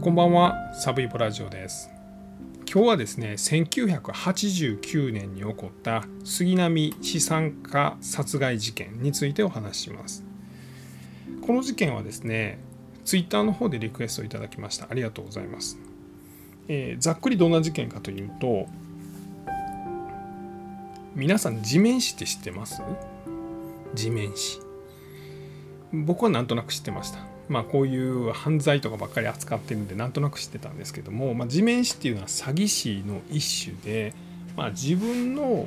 こんばんは、サブイボラジオです。今日はですね、1989年に起こった杉並資産家殺害事件についてお話します。この事件はですね、ツイッターの方でリクエストいただきました。ありがとうございます。えーざっくりどんな事件かというと、皆さん地面師って知ってます？地面師。僕はなんとなく知ってました。まあこういう犯罪とかばっかり扱ってるんでなんとなく知ってたんですけども、まあ、地面師っていうのは詐欺師の一種で、まあ、自分の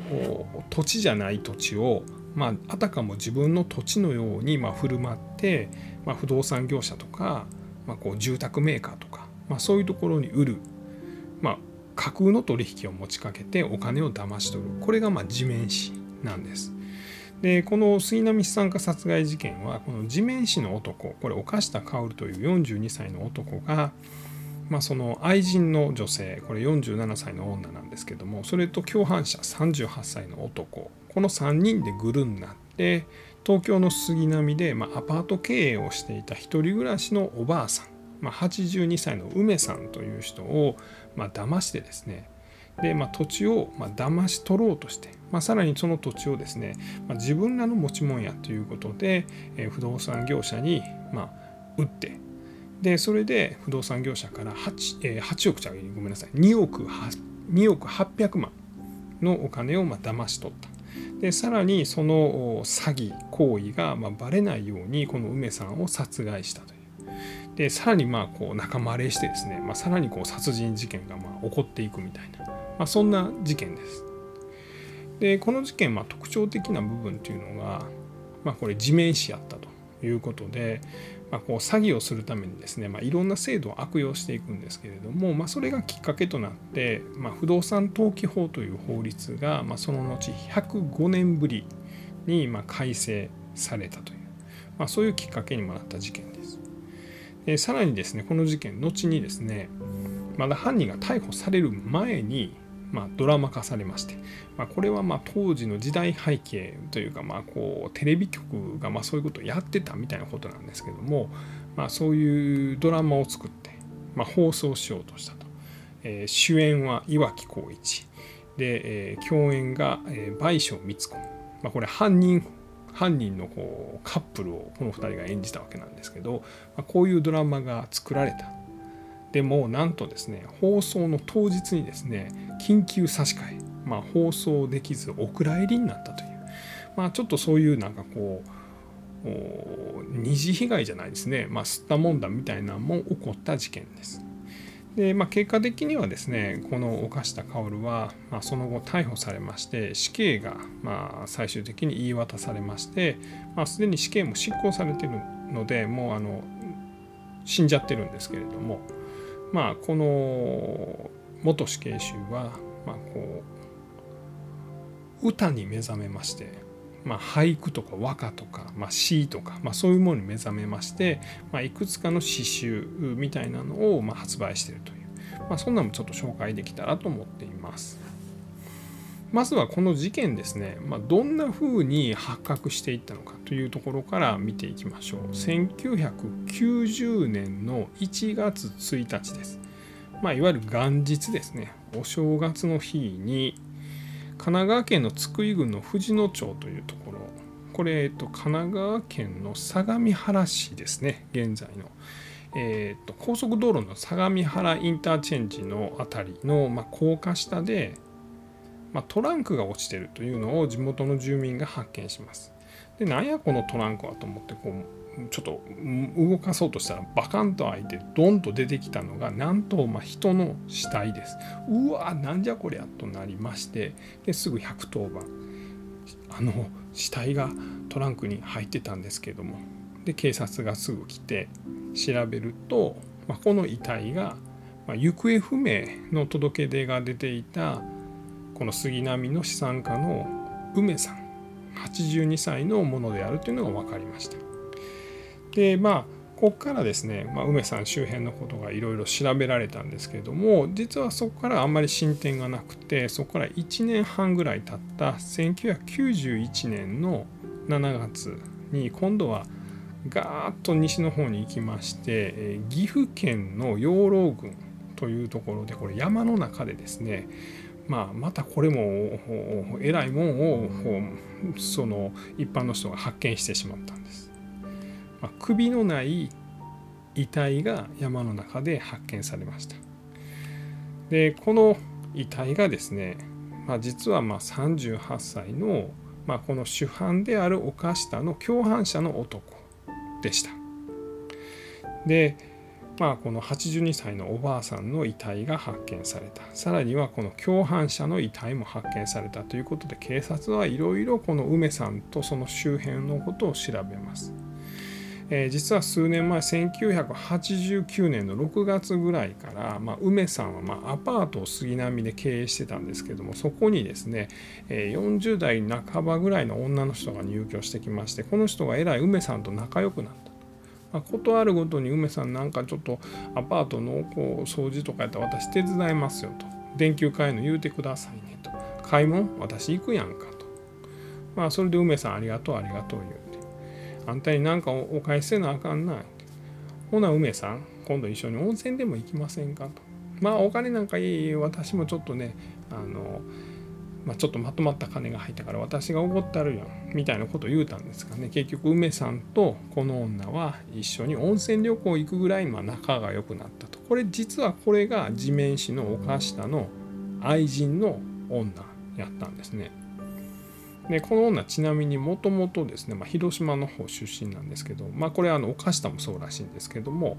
土地じゃない土地を、まあ、あたかも自分の土地のようにまあ振る舞って、まあ、不動産業者とか、まあ、こう住宅メーカーとか、まあ、そういうところに売る、まあ、架空の取引を持ちかけてお金を騙し取るこれがまあ地面師なんです。でこの杉並資産家殺害事件はこの地面師の男これ岡下薫という42歳の男が、まあ、その愛人の女性これ47歳の女なんですけどもそれと共犯者38歳の男。この3人でグルになって東京の杉並で、まあ、アパート経営をしていた一人暮らしのおばあさん、まあ、82歳の梅さんという人を、まあ騙してですねで、まあ、土地をまあ騙し取ろうとして、まあ、さらにその土地をですね、まあ、自分らの持ち物やということで、えー不動産業者にまあ売ってでそれで不動産業者から 8,、えー8億じゃごめんなさい2億2億800万のお金をまあ騙し取った。でさらにその詐欺行為がまあバレないようにこの梅さんを殺害したという。でさらにまあこう仲間割れしてですね、まあ、さらにこう殺人事件がまあ起こっていくみたいな、まあ、そんな事件です。でこの事件ま特徴的な部分というのが、まあ、これ地面師やったということで、まあ、こう詐欺をするためにですね、まあ、いろんな制度を悪用していくんですけれども、まあ、それがきっかけとなって、まあ、不動産登記法という法律が、まあ、その後105年ぶりにまあ改正されたという、まあ、そういうきっかけにもなった事件です。でさらにですねこの事件後にですねまだ犯人が逮捕される前に、まあ、ドラマ化されまして、まあ、これはまあ当時の時代背景というかまあこうテレビ局がまあそういうことをやってたみたいなことなんですけども、まあ、そういうドラマを作って、まあ、放送しようとしたと、えー主演は岩城浩一。で、えー共演が、えー倍賞光子、まあ、これ犯人犯人のこうカップルをこの2人が演じたわけなんですけど、まあ、こういうドラマが作られた。でもなんとですね放送の当日にですね緊急差し替え、まあ、放送できずお蔵入りになったという、まあ、ちょっとそういうなんかこう二次被害じゃないですね、まあ、吸ったもんだみたいなのも起こった事件です。でまあ、結果的にはですねこの岡下薫は、まあ、その後逮捕されまして死刑が、まあ、最終的に言い渡されまして、まあ、すでに死刑も執行されてるのでもうあの死んじゃってるんですけれども、まあ、この元死刑囚は、まあ、こう歌に目覚めまして、まあ、俳句とか和歌とか、まあ、詩とか、まあ、そういうものに目覚めまして、まあ、いくつかの詩集みたいなのをまあ発売しているという、まあ、そんなのもちょっと紹介できたらと思っています。まずはこの事件ですね、まあ、どんな風に発覚していったのかというところから見ていきましょう。1990年の1月1日です。まあ、いわゆる元日ですね。お正月の日に神奈川県の津久井郡の藤野町というところ、これ、えっと、神奈川県の相模原市ですね、現在の。えー、と高速道路の相模原インターチェンジの辺りの、まあ、高架下で、まあ、トランクが落ちてるというのを地元の住民が発見します。で、なんやこのトランクはと思ってこうちょっと動かそうとしたらバカンと開いてドンと出てきたのがなんとまあ人の死体です。うわなんじゃこりゃとなりましてですぐ110番あの死体がトランクに入ってたんですけどもで警察がすぐ来て調べると、まあ、この遺体が、まあ、行方不明の届け出が出ていたこの杉並の資産家の梅さん82歳のものであるというのが分かりました。でまあここからですね、まあ、梅さん周辺のことがいろいろ調べられたんですけれども実はそこからあんまり進展がなくてそこから1年半ぐらい経った1991年の7月に今度はガーッと西の方に行きまして、岐阜県の養老郡というところでこれ山の中でですねまあ、またこれもえらいもんをその一般の人が発見してしまったんです。まあ、首のない遺体が山の中で発見されました。でこの遺体がですね、まあ、実はま38歳の、まあ、この主犯である岡下の共犯者の男でした。でまあ、この82歳のおばあさんの遺体が発見されたさらにはこの共犯者の遺体も発見されたということで警察はいろいろこの梅さんとその周辺のことを調べます。えー、実は数年前1989年の6月ぐらいから、まあ、梅さんはまアパートを杉並で経営してたんですけどもそこにですね、え、40代半ばぐらいの女の人が入居してきましてこの人がえらい梅さんと仲良くなった。まあ、ことあるごとに梅さんなんかちょっとアパートのこう掃除とかやったら私手伝いますよと。電球買いの言うてくださいねと。買い物私行くやんかと。まあそれで梅さんありがとうありがとう言うて。あんたになんかお返しせなあかんないほな梅さん今度一緒に温泉でも行きませんかと。まあお金なんかいい私もちょっとねあのまあ、ちょっとまとまった金が入ったから私がおごったるやんみたいなことを言うたんですがね。結局梅さんとこの女は一緒に温泉旅行行くぐらいま仲が良くなったと。これ実はこれが地面師の岡下の愛人の女やったんですね。でこの女ちなみにもともとですね、まあ、広島の方出身なんですけど、まあ、これあの岡下もそうらしいんですけども、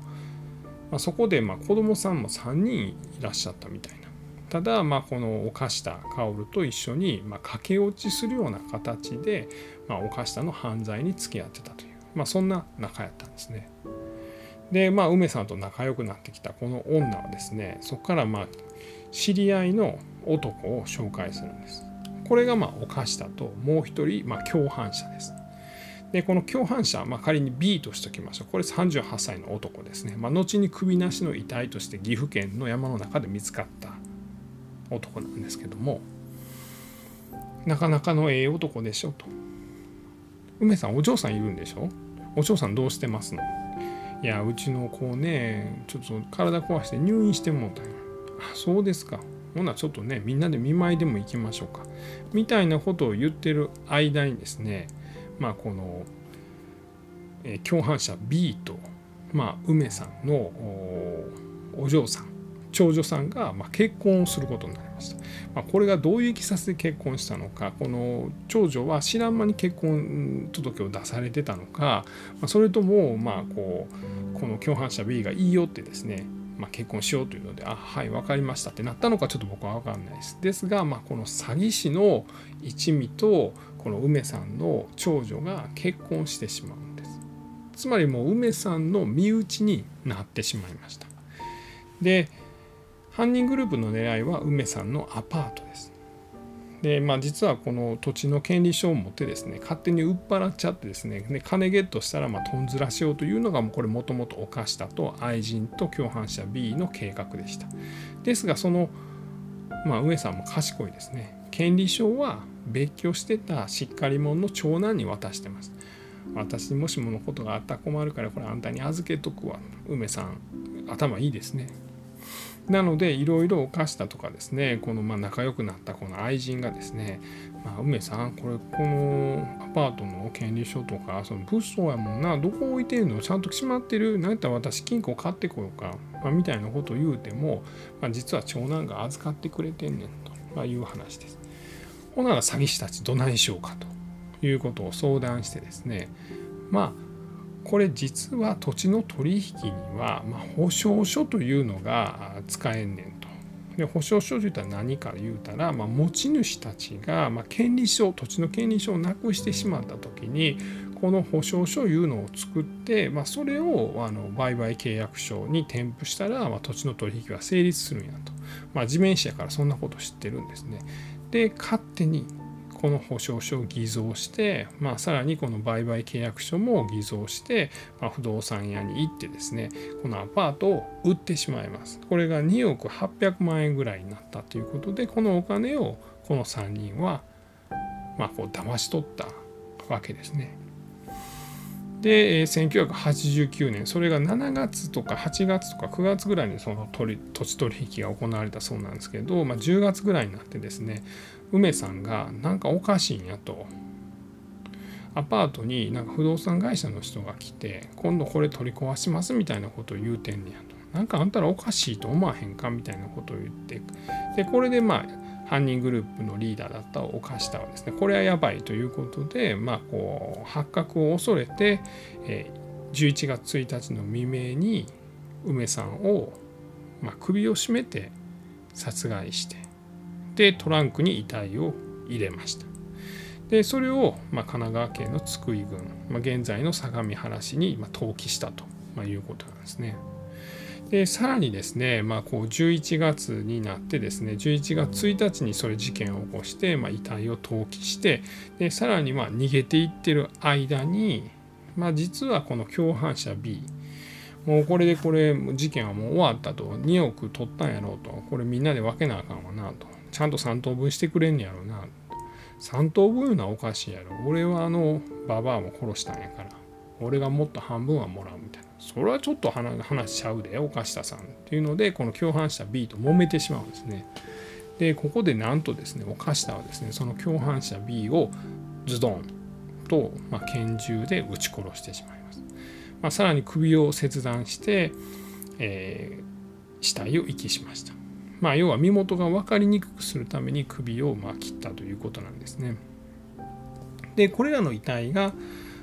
まあ、そこでまあ子供さんも3人いらっしゃったみたいな。ただ、まあ、この犯した薫と一緒に、まあ、駆け落ちするような形で、まあ、犯したの犯罪に付き合ってたという、まあ、そんな仲やったんですね。で、まあ、梅さんと仲良くなってきたこの女はですねそこからまあ知り合いの男を紹介するんです。これがまあ犯したともう一人、まあ、共犯者です。でこの共犯者、まあ、仮に B としておきましょうこれ38歳の男ですね、まあ、後に首なしの遺体として岐阜県の山の中で見つかった男なんですけどもなかなかのええ男でしょと。梅さんお嬢さんいるんでしょ？お嬢さんどうしてますの？いやうちの子ねちょっと体壊して入院してもうたんや。あそうですか。ほなちょっとねみんなで見舞いでも行きましょうか。みたいなことを言ってる間にですねまあこの、え共犯者 B と、まあ、梅さんのお嬢さん長女さんがま結婚をすることになりました。まあ、これがどういういきさつで結婚したのかこの長女は知らん間に結婚届を出されてたのか、ま、それともまあこうこの共犯者 B がいいよってですねまあ、結婚しようというので、あ、はい、分かりましたってなったのかちょっと僕は分かんないです。ですが、まあ、この詐欺師の一味と、この梅さんの長女が結婚してしまうんです。つまりもう梅さんの身内になってしまいました。で、犯人グループの狙いは梅さんのアパートです。でまあ、実はこの土地の権利書を持ってですね勝手に売っ払っちゃってですねで金ゲットしたらまあとんずらしようというのがもうこれもともと犯したと愛人と共犯者 B の計画でした。ですがその、まあ、梅さんも賢いですね権利書は別居してたしっかり者の長男に渡してます。私にもしものことがあったら困るからこれあんたに預けとくわ梅さん頭いいですねなのでいろいろ犯したとかですねこのま仲良くなったこの愛人がですね、まあ、梅さんこれこのアパートの権利書とかその物騒やもんなどこ置いてるの？ちゃんと閉まってる？何やったら私金庫買ってこようか、まあ、みたいなことを言うても、まあ、実は長男が預かってくれてんねんと、ま、いう話です。ほなら詐欺師たちどないしようかということを相談してですねまあこれ実は土地の取引には、まあ、保証書というのが使えんねんと。で保証書といったら何か言うたら、まあ、持ち主たちが、まあ、権利書土地の権利書をなくしてしまった時にこの保証書いうのを作って、まあ、それをあの売買契約書に添付したら、まあ、土地の取引は成立するんやと。まあ、地面師やからそんなこと知ってるんですね。で勝手にこの保証書を偽造して、まあ、さらにこの売買契約書も偽造して、まあ、不動産屋に行ってですねこのアパートを売ってしまいます。これが2億800万円ぐらいになったということでこのお金をこの3人はまあこう騙し取ったわけですね。で1989年それが7月とか8月とか9月ぐらいにその土地取引が行われたそうなんですけど、まあ、10月ぐらいになってですね梅さんがなんかおかしいんやと。アパートになんか不動産会社の人が来て今度これ取り壊しますみたいなことを言うてんねやと。なんかあんたらおかしいと思わへんかみたいなことを言って。でこれでまあ犯人グループのリーダーだった岡下はですねこれはやばいということで、まあ、こう発覚を恐れて、えー、11月1日の未明に梅さんを、まあ、首を絞めて殺害してでトランクに遺体を入れました。でそれを、まあ、神奈川県の津久井郡、まあ、現在の相模原市に、まあ、投棄したと、まあ、いうことなんですね。でさらにですね、まあ、こう11月になってですね11月1日にそれ事件を起こして、まあ、遺体を投棄してでさらにまあ逃げていってる間に、まあ、実はこの共犯者 B もうこれでこれ事件はもう終わったと2億取ったんやろうとこれみんなで分けなあかんわなとちゃんと3等分してくれんやろな。3等分いうのはおかしいやろ。俺はあのババアも殺したんやから。俺がもっと半分はもらうみたいな。それはちょっと話しちゃうで岡下さんっていうのでこの共犯者 B と揉めてしまうんですね。でここでなんとですね岡下はですねその共犯者 B をズドンと、まあ、拳銃で撃ち殺してしまいます、まあ、さらに首を切断して、えー、死体を遺棄しました。まあ要は身元が分かりにくくするために首をま切ったということなんですねでこれらの遺体が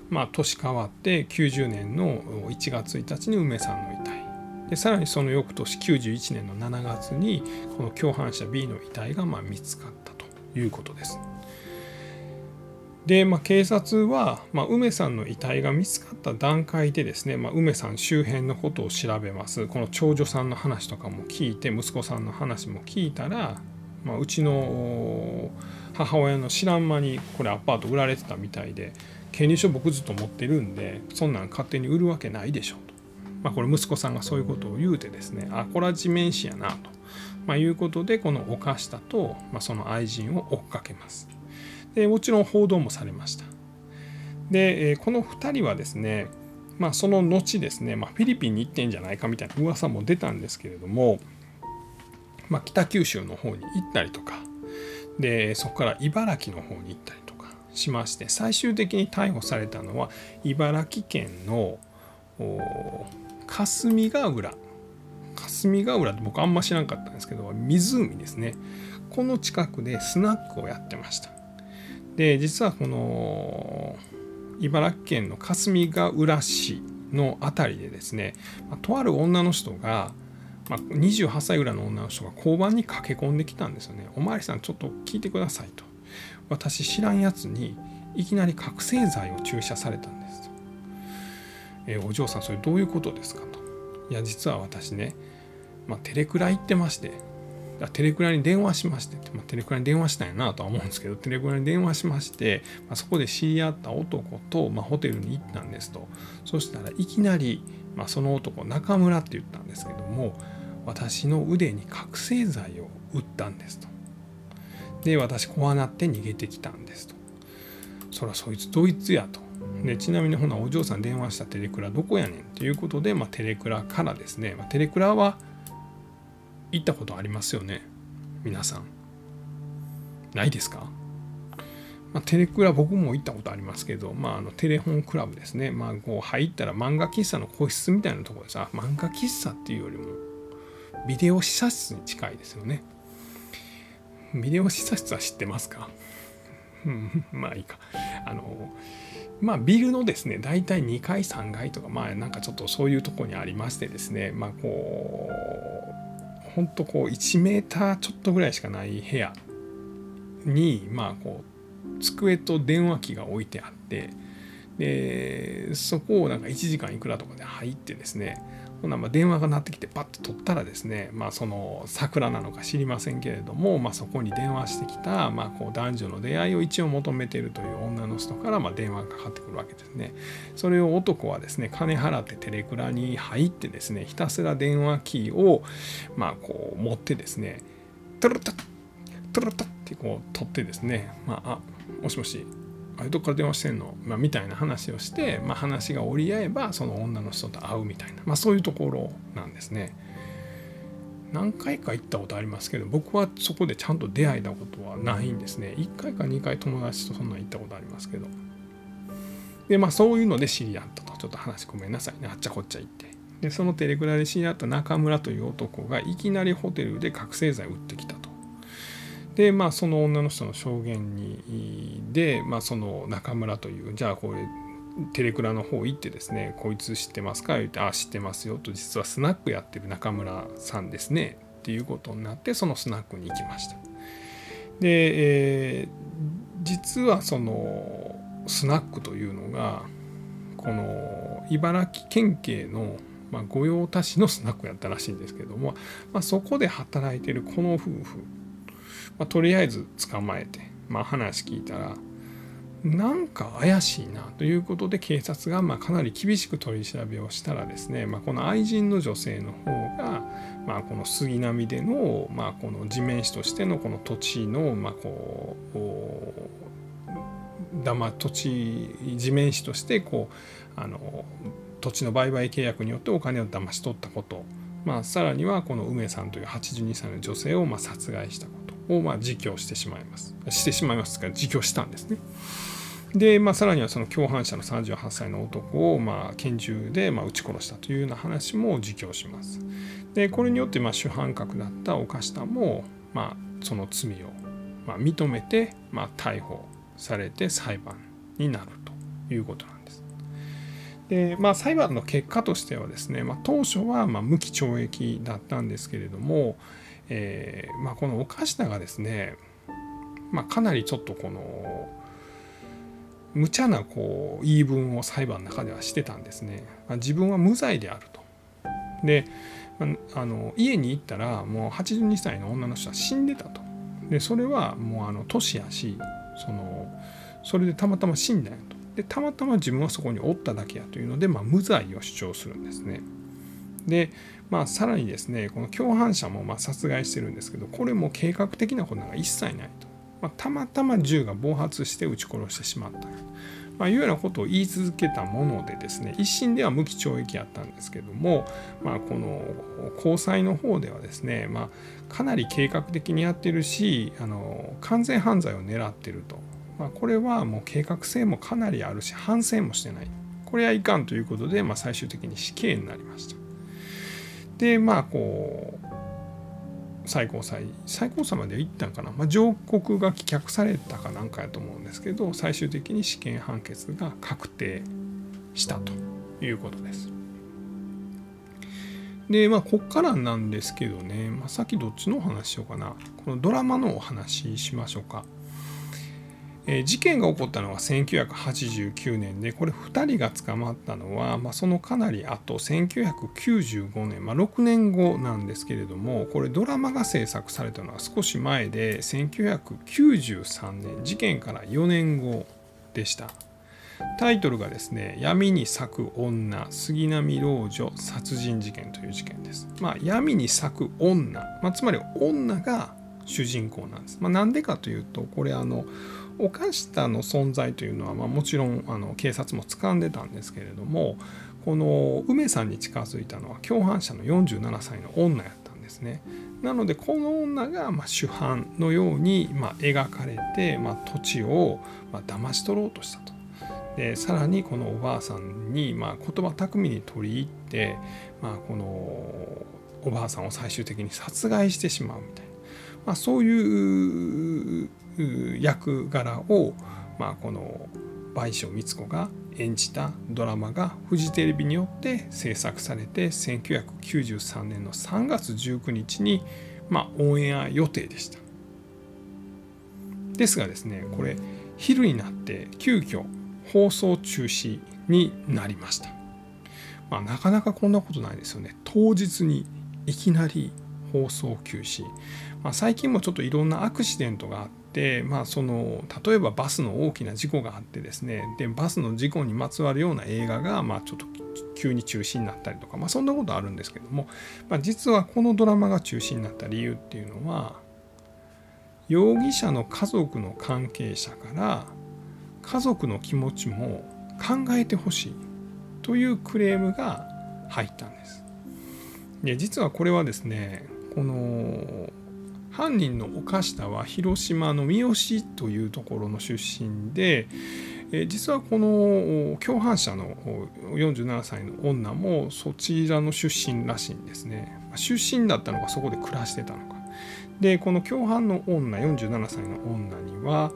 ま、年変わって90年の1月1日に梅さんの遺体でさらにその翌年91年の7月にこの共犯者 B の遺体がま見つかったということです。で、まあ、警察は、まあ、梅さんの遺体が見つかった段階でですね、まあ、梅さん周辺のことを調べます。この長女さんの話とかも聞いて息子さんの話も聞いたら、まあ、うちの母親の知らん間にこれアパート売られてたみたいで権利書僕ずっと持ってるんでそんなん勝手に売るわけないでしょと、まあ、これ息子さんがそういうことを言うてですねあこれは地面師やなと、まあ、いうことでこの岡下と、まあ、その愛人を追っかけます。でもちろん報道もされました。でこの2人はですねまあ、その後ですね、まあ、フィリピンに行ってんじゃないかみたいな噂も出たんですけれども、まあ、北九州の方に行ったりとかでそこから茨城の方に行ったりとかしまして最終的に逮捕されたのは茨城県の霞ヶ浦。霞ヶ浦って僕あんま知らんかったんですけど湖ですね。この近くでスナックをやってました。で実はこの茨城県の霞ヶ浦市の辺りでですね、まとある女の人が、まあ、28歳ぐらいの女の人が交番に駆け込んできたんですよね。おまわりさんちょっと聞いてくださいと。私知らんやつにいきなり覚醒剤を注射されたんですと。えお嬢さんそれどういうことですかと。いや実は私ね、まあ、テレクラ行ってましてテレクラに電話しまして、まあ、テレクラに電話したんやなとは思うんですけどテレクラに電話しまして、まあ、そこで知り合った男と、まあ、ホテルに行ったんですと。そしたらいきなり、まあ、その男中村って言ったんですけども私の腕に覚醒剤を打ったんですと。で私怖なって逃げてきたんですと。そらそいつドイツやと。でちなみにほなお嬢さん電話したテレクラどこやねんということで、まあ、テレクラからですね、まあ、テレクラは行ったことありますよね。皆さん。ないですか、まあ、テレクラ僕も行ったことありますけど、まあ、あのテレホンクラブですね、まあ、こう入ったら漫画喫茶の個室みたいなところでさ漫画喫茶っていうよりもビデオ試写室に近いですよね。ビデオ試写室は知ってますか？まあいいか。あの、まあビルのですね、大体2階、3階とか、まあなんかちょっとそういうとこにありましてですね、まあこう、ほんとこう1メーターちょっとぐらいしかない部屋に、まあこう、机と電話機が置いてあって、で、そこをなんか1時間いくらとかで入ってですね、ほなま電話が鳴ってきてパッと取ったらですね、まあ、その桜なのか知りませんけれども、まあ、そこに電話してきた、まあ、こう男女の出会いを一応求めているという女の人からまあ電話がかかってくるわけですね。それを男はですね金払ってテレクラに入ってですねひたすら電話キーをまあこう持ってですねトゥルトゥトゥルトゥってこう取ってですね、まあ、あもしもしああいうとこから電話してんの、まあ、みたいな話をして、まあ、話が折り合えばその女の人と会うみたいな、まあ、そういうところなんですね。何回か行ったことありますけど僕はそこでちゃんと出会えたことはないんですね。1回か2回友達とそんな行ったことありますけど。でまあそういうので知り合ったと。ちょっと話ごめんなさいね。あっちゃこっちゃ行って。でそのテレクラで知り合った中村という男がいきなりホテルで覚醒剤を売ってきたでまあその女の人の証言にで、まあ、その中村というじゃあこれテレクラの方行ってですね「こいつ知ってますか?」言って「ああ知ってますよ」と実はスナックやってる中村さんですねっていうことになってそのスナックに行きましたで、えー、実はそのスナックというのがこの茨城県警のまあ、御用達のスナックやったらしいんですけども、まあ、そこで働いてるこの夫婦、まあ、とりあえず捕まえて、まあ、話聞いたらなんか怪しいなということで警察がまかなり厳しく取り調べをしたらですね、まあ、この愛人の女性の方が、まあ、この杉並での、まあ、この地面師としてのこの土地の、ま、こうだま土地地面師としてこうあの土地の売買契約によってお金を騙し取ったこと、まあ、さらにはこの梅さんという82歳の女性をま殺害したこと。をまあ自供してしまいますしてしまいますから自供したんですね。で、まあ、さらにはその共犯者の38歳の男をまあ拳銃でまあ撃ち殺したというような話も自供します。でこれによってまあ主犯格だった岡下もまあその罪をまあ認めてまあ逮捕されて裁判になるということなんです。でまあ、裁判の結果としてはですね、まあ、当初はま無期懲役だったんですけれども、えー、まあ、この岡下がですね、まかなりちょっとこの無茶なこう言い分を裁判の中ではしてたんですね。ま自分は無罪であると。であの家に行ったらもう82歳の女の人は死んでたと。でそれはもうあの年やしそのそれでたまたま死んだんやと。でたまたま自分はそこにおっただけやというので、まあ、無罪を主張するんですね。で、まあ、さらにですねこの共犯者もま殺害してるんですけどこれも計画的なことなんか一切ないと、まあ、たまたま銃が暴発して撃ち殺してしまった。まあ、いうようなことを言い続けたものでですね一審では無期懲役やったんですけども、まあ、この高裁の方ではですね、まあ、かなり計画的にやってるしあの完全犯罪を狙ってると。まあ、これはもう計画性もかなりあるし反省もしてない。これはいかんということで、まあ、最終的に死刑になりました。でまあこう最高裁最高裁まで行ったんかな、まあ、上告が棄却されたかなんかやと思うんですけど最終的に死刑判決が確定したということです。でまあこっからなんですけどね、まあ、さっきどっちのお話しようかな。このドラマのお話しましょうか。事件が起こったのは1989年でこれ2人が捕まったのは、まあ、そのかなり後1995年、まあ、6年後なんですけれどもこれドラマが制作されたのは少し前で1993年事件から4年後でしたタイトルがですね「闇に咲く女杉並老女殺人事件」という事件です。まあ、闇に咲く女、まあ、つまり女が主人公なんです。まあ、なんでかというとこれあの犯したの存在というのは、まあ、もちろんあの警察も掴んでたんですけれどもこの梅さんに近づいたのは共犯者の47歳の女やったんですね。なのでこの女がま主犯のようにま描かれて、ま土地をま騙し取ろうとしたと。でさらにこのおばあさんにま言葉巧みに取り入って、まあ、このおばあさんを最終的に殺害してしまうみたいな、まあ、そういう役柄を、まあ、この倍賞光子が演じたドラマがフジテレビによって制作されて1993年の3月19日に、まあ、オンエア予定でした。ですがですねこれ昼になって急遽放送中止になりました。まあ、なかなかこんなことないですよね。当日にいきなり放送休止。まあ、最近もちょっといろんなアクシデントがあっ、まあ、その例えばバスの大きな事故があってですねでバスの事故にまつわるような映画が、まあ、ちょっと急に中止になったりとか、まあ、そんなことあるんですけども、まあ、実はこのドラマが中止になった理由っていうのは容疑者の家族の関係者から家族の気持ちも考えてほしいというクレームが入ったんです。で実はこれはですねこの犯人の岡下は広島の三好というところの出身で、え実はこの共犯者の47歳の女もそちらの出身らしいんですね。出身だったのかそこで暮らしてたのか。でこの共犯の女47歳の女には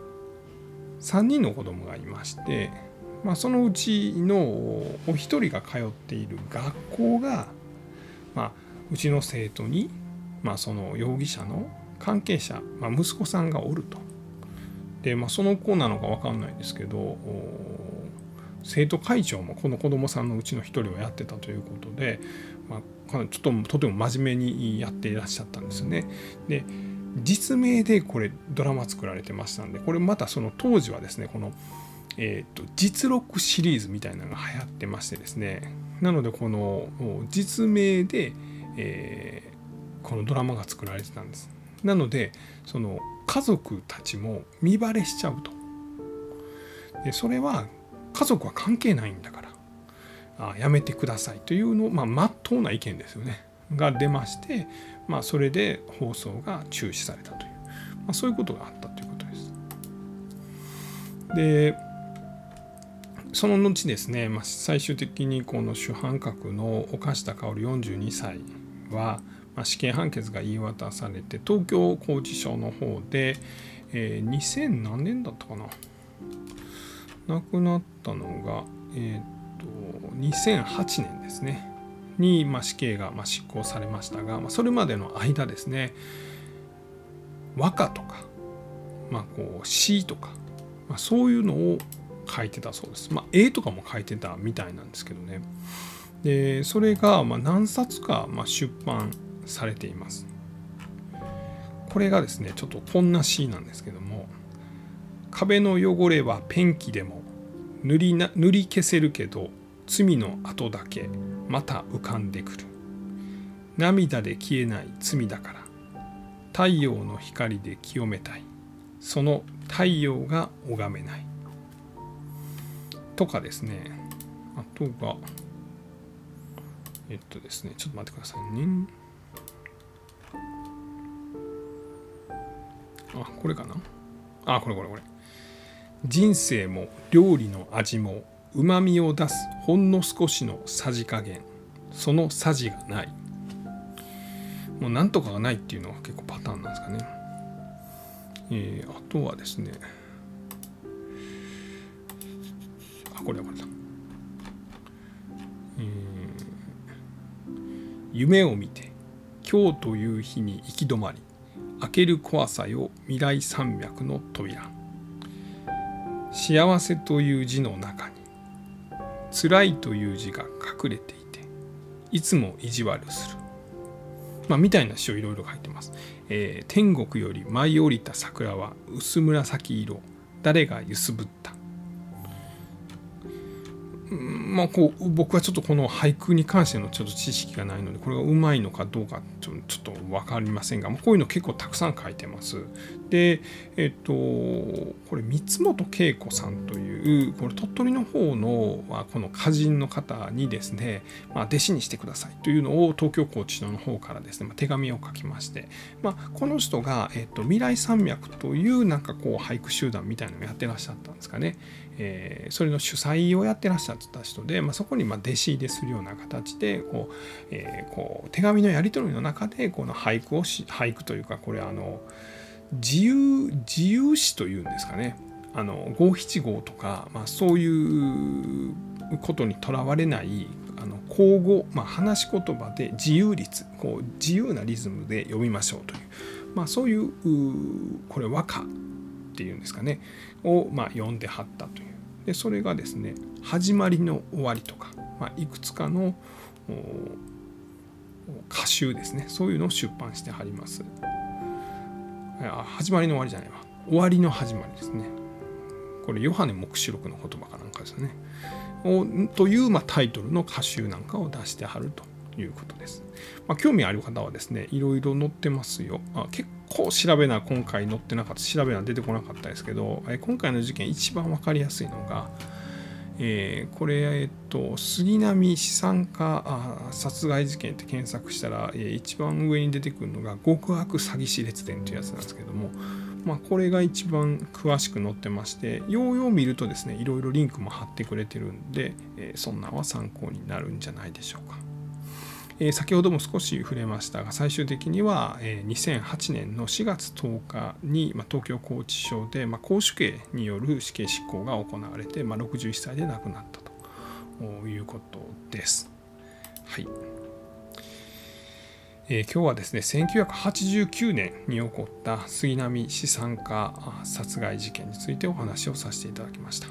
3人の子供がいまして、まあ、そのうちのお一人が通っている学校が、まあ、うちの生徒に、まあ、その容疑者の関係者、まあ、息子さんがおると。で、まあ、その子なのか分かんないですけど生徒会長もこの子供さんのうちの一人をやってたということで、まあ、ちょっととても真面目にやっていらっしゃったんですよね。で実名でこれドラマ作られてましたんでこれまたその当時はですねこの、えーと、実録シリーズみたいなのが流行ってましてですねなのでこの実名で、えー、このドラマが作られてたんです。なのでその家族たちも見バレしちゃうと。でそれは家族は関係ないんだからあやめてくださいというのまあ真っ当な意見ですよねが出まして、まあ、それで放送が中止されたという、まあ、そういうことがあったということです。でその後ですね、まあ、最終的にこの主犯格の岡下薫42歳は、まあ、死刑判決が言い渡されて東京拘置所の方で、えー、2000何年だったかな亡くなったのが、えー、と2008年ですねに、まあ、死刑が、まあ、執行されましたが、まあ、それまでの間ですね和歌とか、まあ、こう詩とか、まあ、そういうのを書いてたそうです。まあ、絵とかも書いてたみたいなんですけどね。でそれがま何冊かま出版されています。これがですねちょっとこんな詩なんですけども壁の汚れはペンキでも塗りな塗り消せるけど罪の後だけまた浮かんでくる。涙で消えない罪だから。太陽の光で清めたい。その太陽が拝めない。とかですね。あとがえっとですねちょっと待ってください。ねあこれかな？あこれこれこれ。人生も料理の味もうまみを出すほんの少しのさじ加減。そのさじがない。もうなんとかがないっていうのが結構パターンなんですかね。えー、あとはですね。あこれはこれだ、え、夢を見て今日という日に行き止まり。開ける怖さよ未来山脈の扉。幸せという字の中に辛いという字が隠れていていつも意地悪する、まあ、みたいな詩をいろいろ書いてます、えー、天国より舞い降りた桜は薄紫色。誰が揺すぶった？まあ、こう僕はちょっとこの俳句に関してのちょっと知識がないのでこれがうまいのかどうかちょっと分かりませんがこういうの結構たくさん書いてます。でえっとこれ三本恵子さんとうこれ鳥取の方の、まあ、この歌人の方にですね、まあ、弟子にしてくださいというのを東京拘置所の方からですね、まあ、手紙を書きまして、ま、この人が、えっと、未来山脈というなんかこう俳句集団みたいなのをやってらっしゃったんですかね。えー、それの主催をやってらっしゃった人で、ま、そこにま弟子入れするような形でこう、えー、こう手紙のやり取りの中でこの俳句をし俳句というかこれあの自由自由詩というんですかねあの五七五とか、まあ、そういうことにとらわれないあの口語、まあ、話し言葉で自由律こう自由なリズムで読みましょうという、まあ、そういうこれ和歌っていうんですかねを、まあ、読んではったという。でそれがですね始まりの終わりとか、まあ、いくつかの歌集ですね。そういうのを出版してはります。始まりの終わりじゃないわ。終わりの始まりですね。これヨハネ黙示録の言葉かなんかですね。という、ま、タイトルの歌集なんかを出してはるということです、まあ、興味ある方はですねいろいろ載ってますよ。あ結こう調べな今回載ってなかった調べな出てこなかったですけど、え今回の事件一番分かりやすいのが、えー、これ、えっと、杉並資産家殺害事件って検索したら、えー、一番上に出てくるのが極悪詐欺師列伝というやつなんですけども、まあ、これが一番詳しく載ってましてようよう見るとですねいろいろリンクも貼ってくれてるんで、えー、そんなんは参考になるんじゃないでしょうか。えー、先ほども少し触れましたが最終的には、えー、2008年の4月10日に、まあ、東京拘置所で、まあ、公主刑による死刑執行が行われて、まあ、61歳で亡くなったということです。はいえー、今日はですね1989年に起こった杉並資産家殺害事件についてお話をさせていただきました、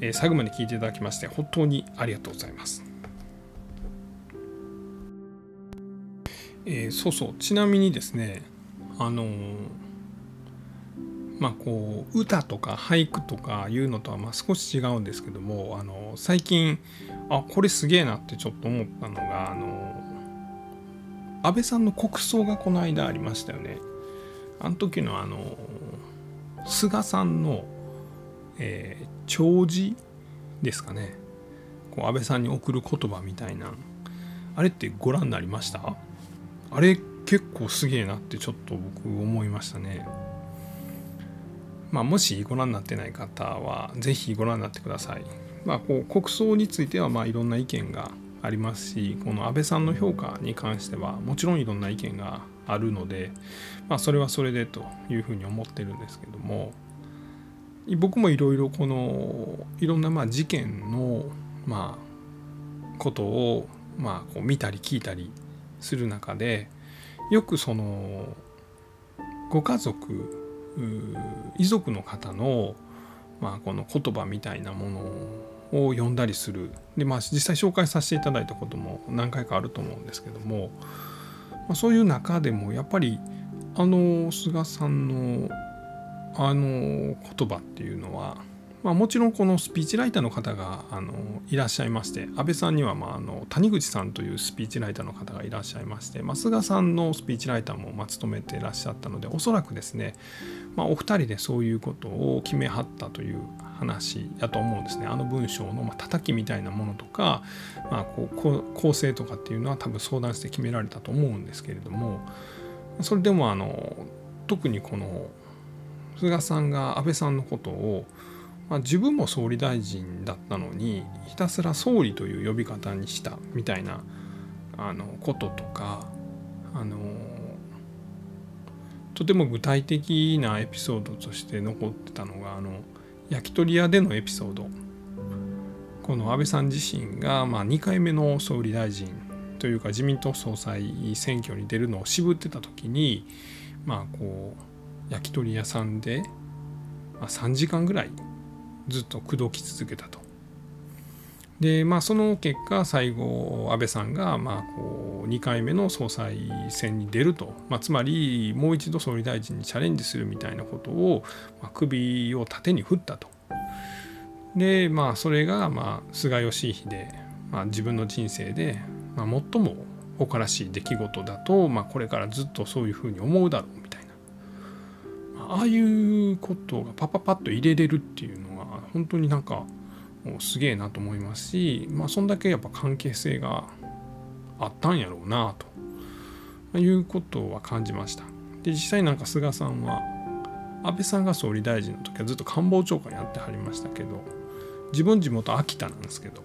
えー、最後まで聞いていただきまして本当にありがとうございます。えー、そうそう。ちなみにですねあの、まあこう歌とか俳句とかいうのとはまあ少し違うんですけども、あの、最近あこれすげえなってちょっと思ったのが、あの安倍さんの国葬がこの間ありましたよね。あの時のあの菅さんの、えー、弔辞ですかねこう安倍さんに送る言葉みたいなあれってご覧になりました？あれ結構すげえなってちょっと僕思いましたね。まあ、もしご覧になってない方は是非ご覧になってください。まあ、こう国葬についてはまあいろんな意見がありますしこの安倍さんの評価に関してはもちろんいろんな意見があるので、まあ、それはそれでというふうに思ってるんですけども僕もいろいろこのいろんなまあ事件のまあことをまあこう見たり聞いたりする中でよくそのご家族遺族の方の、まあ、この言葉みたいなものを読んだりする。で、まあ、実際紹介させていただいたことも何回かあると思うんですけども、まあ、そういう中でもやっぱりあの菅さんのあの言葉っていうのはまあ、もちろんこのスピーチライターの方があのいらっしゃいまして安倍さんには、まあ、あの谷口さんというスピーチライターの方がいらっしゃいまして、まあ、菅さんのスピーチライターも、まあ、務めていらっしゃったのでおそらくですね、まあ、お二人でそういうことを決めはったという話だと思うんですね。あの文章の、まあ、叩きみたいなものとか、まあ、こう構成とかっていうのは多分相談して決められたと思うんですけれどもそれでもあの特にこの菅さんが安倍さんのことをまあ、自分も総理大臣だったのにひたすら総理という呼び方にしたみたいなあのこととかあのとても具体的なエピソードとして残ってたのがあの焼き鳥屋でのエピソードこの安倍さん自身がま2回目の総理大臣というか自民党総裁選挙に出るのを渋ってた時にまあこう焼き鳥屋さんで3時間ぐらいずっと口説き続けたと。でまあその結果最後安倍さんがまあこう2回目の総裁選に出ると、まあ、つまりもう一度総理大臣にチャレンジするみたいなことを、まあ、首を縦に振ったと。でまあそれがまあ菅義偉で、まあ、自分の人生で、まあ、最も誇らしい出来事だと、まあ、これからずっとそういうふうに思うだろうみたいな、ああいうことがパパパッと入れれるっていうのは本当になんかすげえなと思いますし、まあ、そんだけやっぱ関係性があったんやろうなということは感じました。で実際なんか菅さんは安倍さんが総理大臣の時はずっと官房長官やってはりましたけど自分地元秋田なんですけど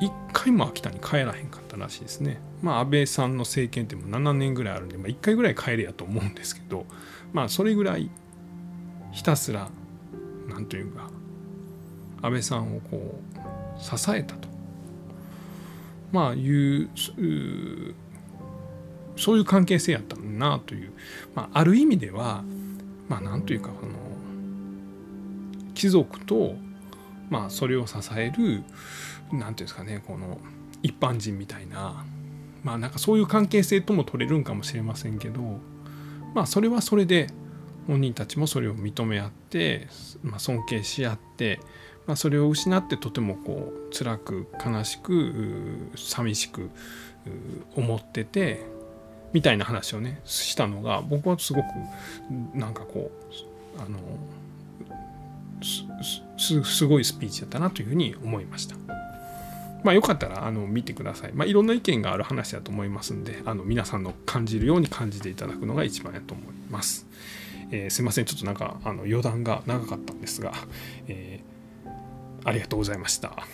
一回も秋田に帰らへんかったらしいですね。まあ安倍さんの政権ってもう7年ぐらいあるんで、まあ、1回ぐらい帰れやと思うんですけどまあそれぐらいひたすら何というか安倍さんをこう支えたと。まあいうそういう関係性やったんだなという、まあ、ある意味ではまあなんというかその貴族とまあそれを支える何ていうんですかねこの一般人みたいな。まあなんかそういう関係性とも取れるんかもしれませんけどまあそれはそれで本人たちもそれを認め合って、まあ、尊敬し合ってまあ、それを失ってとてもこう辛く悲しく寂しく思っててみたいな話をねしたのが僕はすごくなんかこうあのすごいスピーチだったなというふうに思いました。まあ、よかったらあの見てください。まあ、いろんな意見がある話だと思いますんであの皆さんの感じるように感じていただくのが一番やと思います。えー、すいませんちょっとなんかあの余談が長かったんですが、えー、ありがとうございました。